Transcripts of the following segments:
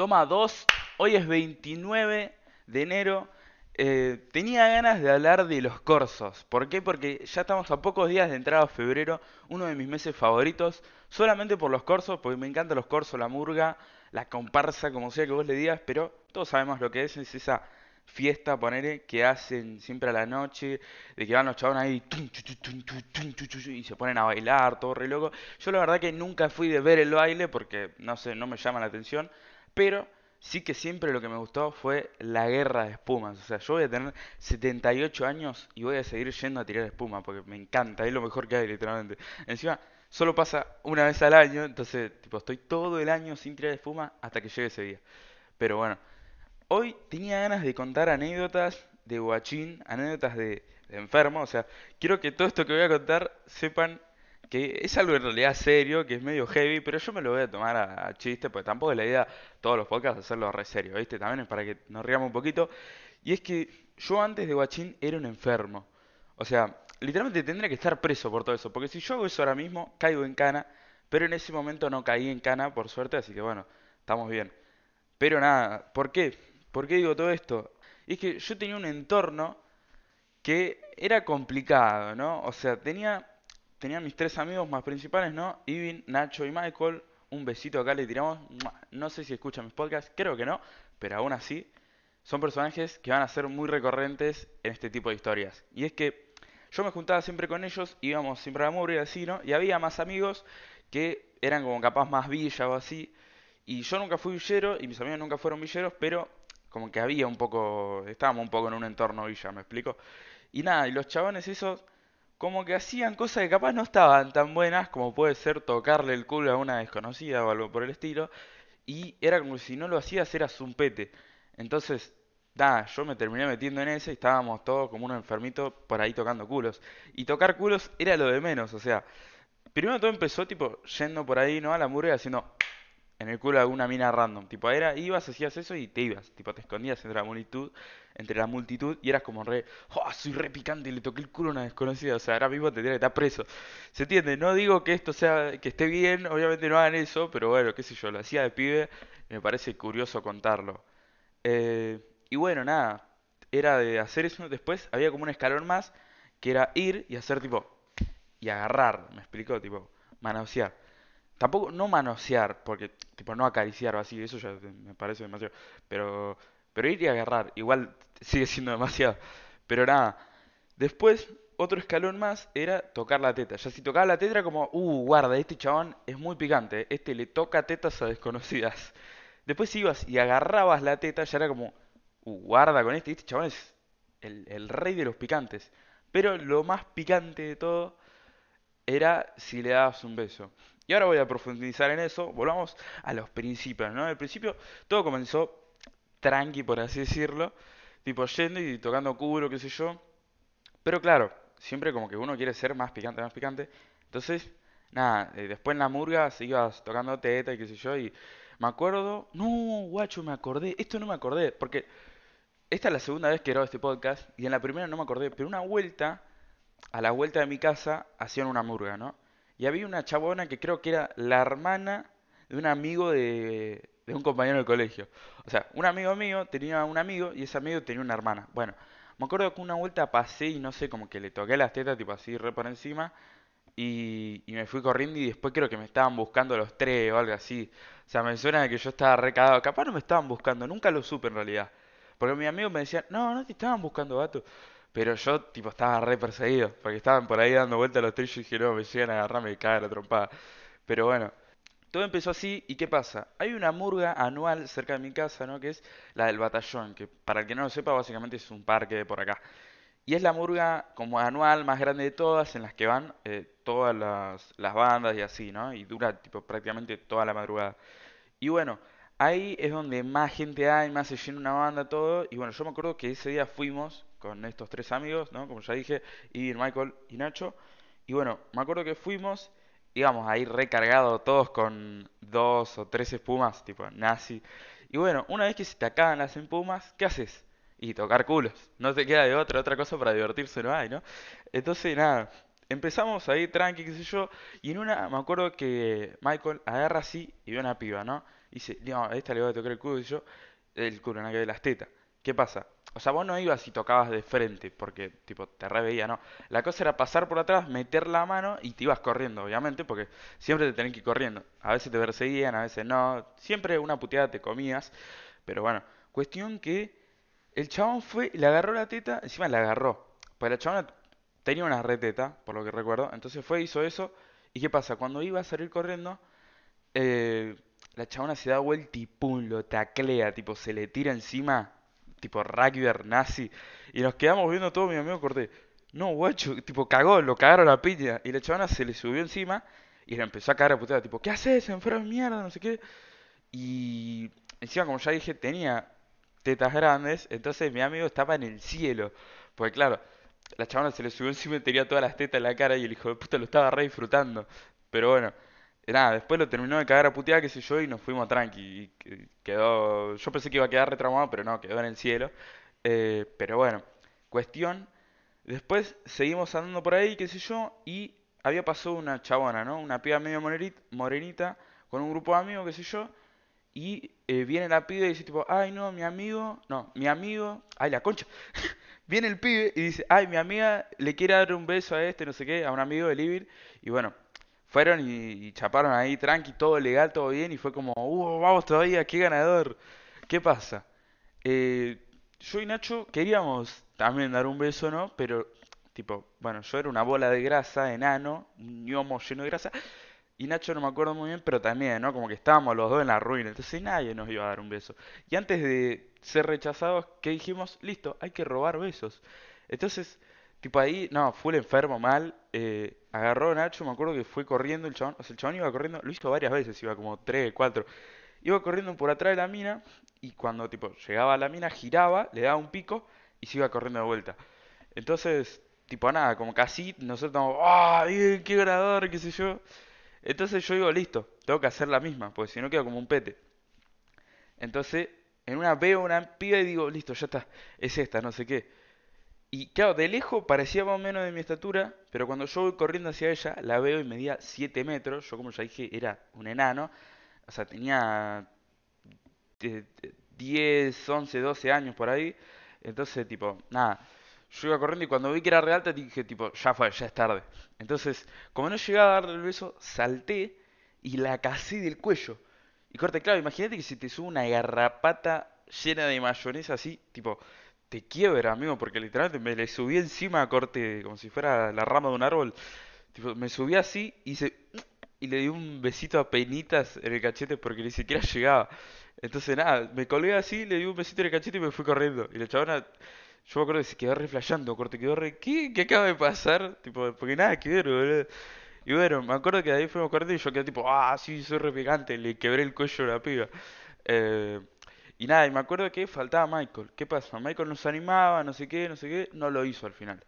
Toma 2. Hoy es 29 de enero. Eh, tenía ganas de hablar de los corsos. ¿Por qué? Porque ya estamos a pocos días de entrada a febrero, uno de mis meses favoritos, solamente por los corsos, porque me encantan los corsos, la murga, la comparsa, como sea que vos le digas, pero todos sabemos lo que es, es esa fiesta, ponele, que hacen siempre a la noche, de que van los chavos ahí y se ponen a bailar, todo re loco. Yo la verdad que nunca fui de ver el baile porque, no sé, no me llama la atención, pero sí que siempre lo que me gustó fue la guerra de espumas. O sea, yo voy a tener 78 años y voy a seguir yendo a tirar espuma porque me encanta, es lo mejor que hay literalmente. Encima, solo pasa una vez al año, entonces, tipo, estoy todo el año sin tirar espuma hasta que llegue ese día. Pero bueno, hoy tenía ganas de contar anécdotas de guachín, anécdotas de, de enfermo, o sea, quiero que todo esto que voy a contar sepan que es algo en realidad serio, que es medio heavy, pero yo me lo voy a tomar a, chiste, porque tampoco es la idea todos los podcasts hacerlo re serio, ¿viste? También es para que nos riamos un poquito. Y es que yo antes de Guachín era un enfermo. O sea, literalmente tendría que estar preso por todo eso, porque si yo hago eso ahora mismo, caigo en cana, pero en ese momento no caí en cana, por suerte, así que bueno, estamos bien. Pero nada, ¿por qué? ¿Por qué digo todo esto? Y es que yo tenía un entorno que era complicado, ¿no? O sea, tenía tenía mis tres amigos más principales, ¿no? Ivin, Nacho y Michael. Un besito acá le tiramos. No sé si escuchan mis podcasts, creo que no, pero aún así son personajes que van a ser muy recurrentes en este tipo de historias. Y es que yo me juntaba siempre con ellos, íbamos siempre a la y así, ¿no? Y había más amigos que eran como capaz más villa o así. Y yo nunca fui villero y mis amigos nunca fueron villeros, pero como que había un poco, estábamos un poco en un entorno villa, ¿me explico? Y nada, y los chabones esos como que hacían cosas que capaz no estaban tan buenas como puede ser tocarle el culo a una desconocida o algo por el estilo. Y era como si no lo hacías era zumpete. Entonces, nada, yo me terminé metiendo en ese y estábamos todos como unos enfermitos por ahí tocando culos. Y tocar culos era lo de menos, o sea, primero todo empezó tipo yendo por ahí, ¿no? A la murga haciendo en el culo de alguna mina random. Tipo, era, ibas, hacías eso y te ibas. Tipo, te escondías entre la multitud, entre la multitud y eras como re, oh, soy re picante y le toqué el culo a una desconocida. O sea, ahora mismo te tendría que estar preso. ¿Se entiende? No digo que esto sea, que esté bien, obviamente no hagan eso, pero bueno, qué sé yo, lo hacía de pibe, me parece curioso contarlo. Eh, y bueno, nada, era de hacer eso. Después había como un escalón más, que era ir y hacer tipo, y agarrar, me explicó, tipo, manosear. Tampoco, no manosear, porque, tipo, no acariciar o así, eso ya me parece demasiado. Pero, pero ir y agarrar, igual sigue siendo demasiado. Pero nada, después, otro escalón más era tocar la teta. Ya si tocaba la teta era como, uh, guarda, este chabón es muy picante, este le toca tetas a desconocidas. Después ibas y agarrabas la teta, ya era como, uh, guarda con este, este chabón es el, el rey de los picantes. Pero lo más picante de todo era si le dabas un beso. Y ahora voy a profundizar en eso. Volvamos a los principios, ¿no? Al principio todo comenzó tranqui, por así decirlo. Tipo yendo y tocando culo, qué sé yo. Pero claro, siempre como que uno quiere ser más picante, más picante. Entonces, nada, eh, después en la murga se ibas tocando teta y qué sé yo. Y me acuerdo, no, guacho, me acordé. Esto no me acordé, porque esta es la segunda vez que grabo este podcast. Y en la primera no me acordé. Pero una vuelta, a la vuelta de mi casa, hacían una murga, ¿no? Y había una chabona que creo que era la hermana de un amigo de, un compañero del colegio. O sea, un amigo mío tenía un amigo y ese amigo tenía una hermana. Bueno, me acuerdo que una vuelta pasé y no sé, como que le toqué las tetas, tipo así, re por encima. Y, y me fui corriendo y después creo que me estaban buscando los tres o algo así. O sea, me suena que yo estaba recagado. Capaz no me estaban buscando, nunca lo supe en realidad. Porque mi amigo me decía, no, no te estaban buscando, gato. Pero yo, tipo, estaba re perseguido, porque estaban por ahí dando vueltas los trillos y dije, no, me llegan a agarrarme y caer la trompada. Pero bueno, todo empezó así, ¿y qué pasa? Hay una murga anual cerca de mi casa, ¿no? Que es la del Batallón, que para el que no lo sepa, básicamente es un parque de por acá. Y es la murga como anual más grande de todas, en las que van eh, todas las, las bandas y así, ¿no? Y dura, tipo, prácticamente toda la madrugada. Y bueno, ahí es donde más gente hay, más se llena una banda, todo. Y bueno, yo me acuerdo que ese día fuimos con estos tres amigos, ¿no? Como ya dije, y Michael y Nacho. Y bueno, me acuerdo que fuimos, íbamos ahí recargados todos con dos o tres espumas, tipo nazi. Y bueno, una vez que se te acaban las espumas, ¿qué haces? Y tocar culos. No te queda de otra, otra cosa para divertirse no hay, ¿no? Entonces, nada, empezamos ahí tranqui, qué sé yo. Y en una, me acuerdo que Michael agarra así y ve una piba, ¿no? Y dice, no, a esta le voy a tocar el culo y yo, el culo, nada que ver las tetas. ¿Qué pasa? O sea, vos no ibas y tocabas de frente, porque, tipo, te reveía, ¿no? La cosa era pasar por atrás, meter la mano y te ibas corriendo, obviamente, porque siempre te tenés que ir corriendo. A veces te perseguían, a veces no. Siempre una puteada te comías. Pero bueno, cuestión que el chabón fue, le agarró la teta, encima la agarró. Pues la chabona tenía una reteta, por lo que recuerdo. Entonces fue, hizo eso. ¿Y qué pasa? Cuando iba a salir corriendo, eh, la chabona se da vuelta y pum, lo taclea, tipo, se le tira encima tipo rugby nazi. Y nos quedamos viendo todo, mi amigo corté. No, guacho, tipo cagó, lo cagaron la piña. Y la chavana se le subió encima y le empezó a cagar a puteada, tipo, ¿qué haces? Enfermo mierda, no sé qué. Y encima, como ya dije, tenía tetas grandes, entonces mi amigo estaba en el cielo. Porque claro, la chavana se le subió encima y tenía todas las tetas en la cara y el hijo de puta lo estaba re disfrutando. Pero bueno, nada, después lo terminó de cagar a puteada, qué sé yo, y nos fuimos tranqui. Y quedó. Yo pensé que iba a quedar retraumado, pero no, quedó en el cielo. Eh, pero bueno, cuestión. Después seguimos andando por ahí, qué sé yo, y había pasado una chabona, ¿no? Una piba medio morenita, con un grupo de amigos, qué sé yo. Y eh, viene la piba y dice tipo, ay no, mi amigo, no, mi amigo, ay la concha. viene el pibe y dice, ay mi amiga le quiere dar un beso a este, no sé qué, a un amigo de Libir. Y bueno, fueron y, chaparon ahí tranqui, todo legal, todo bien, y fue como, uh, vamos todavía, qué ganador. ¿Qué pasa? Eh, yo y Nacho queríamos también dar un beso, ¿no? Pero, tipo, bueno, yo era una bola de grasa, enano, un ñomo lleno de grasa, y Nacho no me acuerdo muy bien, pero también, ¿no? Como que estábamos los dos en la ruina, entonces nadie nos iba a dar un beso. Y antes de ser rechazados, ¿qué dijimos? Listo, hay que robar besos. Entonces, tipo ahí, no, fue el enfermo mal, eh, agarró Nacho, me acuerdo que fue corriendo el chabón, o sea, el chabón iba corriendo, lo hizo varias veces, iba como tres, cuatro, iba corriendo por atrás de la mina y cuando tipo llegaba a la mina giraba, le daba un pico y se iba corriendo de vuelta. Entonces, tipo nada, como casi nosotros estamos, ¡ah, qué ganador, qué sé yo! Entonces yo digo, listo, tengo que hacer la misma, porque si no quedo como un pete. Entonces, en una veo una piba y digo, listo, ya está, es esta, no sé qué. Y claro, de lejos parecía más o menos de mi estatura, pero cuando yo voy corriendo hacia ella, la veo y medía 7 metros. Yo, como ya dije, era un enano. O sea, tenía 10, 11, 12 años por ahí. Entonces, tipo, nada. Yo iba corriendo y cuando vi que era realta dije, tipo, ya fue, ya es tarde. Entonces, como no llegaba a darle el beso, salté y la casé del cuello. Y corte, claro, imagínate que si te sube una garrapata llena de mayonesa así, tipo, te quiebra, amigo, porque literalmente me le subí encima a corte, como si fuera la rama de un árbol. Tipo, me subí así y, se, y le di un besito a penitas en el cachete porque ni siquiera llegaba. Entonces, nada, me colgué así, le di un besito en el cachete y me fui corriendo. Y la chabona, yo me acuerdo que se quedó re corte, quedó re, ¿qué? ¿Qué acaba de pasar? Tipo, porque nada que ver, boludo. Y bueno, me acuerdo que ahí fuimos corriendo y yo quedé tipo, ah, sí, soy re picante, le quebré el cuello a la piba. Eh, y nada, y me acuerdo que faltaba Michael. ¿Qué pasa? Michael nos animaba, no sé qué, no sé qué, no lo hizo al final.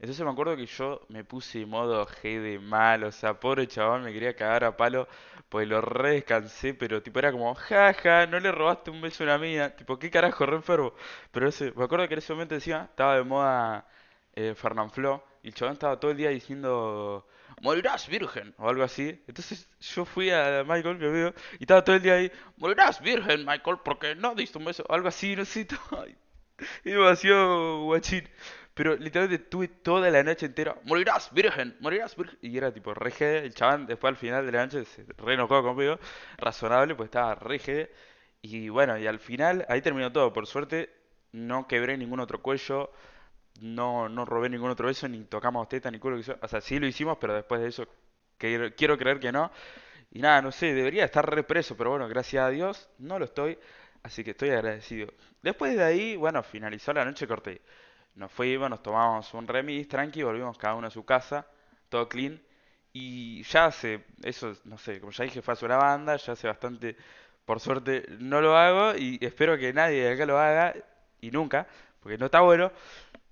Entonces me acuerdo que yo me puse modo G de mal, o sea, pobre chaval, me quería cagar a palo, pues lo re descansé, pero tipo era como, jaja, no le robaste un beso a una mía, tipo, ¿qué carajo, re enfermo? Pero ese, me acuerdo que en ese momento decía, estaba de moda eh, Fernanfloo, y el chabón estaba todo el día diciendo, morirás virgen, o algo así. Entonces yo fui a Michael, mi amigo, y estaba todo el día ahí, morirás virgen, Michael, porque no diste un beso, algo así, no sé, y demasiado guachín. Pero literalmente tuve toda la noche entera, morirás virgen, morirás virgen. Y era tipo rege, el chabón después al final de la noche se re enojó conmigo, razonable, pues estaba rege. Y bueno, y al final ahí terminó todo, por suerte no quebré ningún otro cuello no, no robé ningún otro beso, ni tocamos teta, ni culo. Que o sea, sí lo hicimos, pero después de eso que, quiero creer que no. Y nada, no sé, debería estar represo, pero bueno, gracias a Dios no lo estoy. Así que estoy agradecido. Después de ahí, bueno, finalizó la noche, corté. Nos fuimos, nos tomamos un remis, tranqui, volvimos cada uno a su casa, todo clean. Y ya hace, eso, no sé, como ya dije, fue a una banda, ya hace bastante, por suerte no lo hago y espero que nadie de acá lo haga y nunca, porque no está bueno.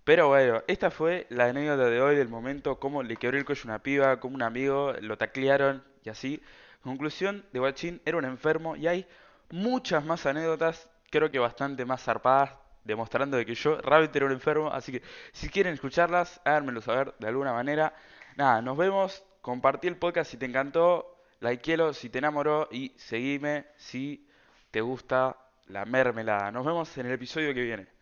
Pero bueno, esta fue la anécdota de hoy del momento, cómo le quebró el cuello una piba, como un amigo lo taclearon y así. Conclusión, de Guachín era un enfermo y hay muchas más anécdotas, creo que bastante más zarpadas, demostrando de que yo realmente era un enfermo. Así que si quieren escucharlas, háganmelo saber de alguna manera. Nada, nos vemos, compartí el podcast si te encantó, likeelo si te enamoró y seguime si te gusta la mermelada. Nos vemos en el episodio que viene.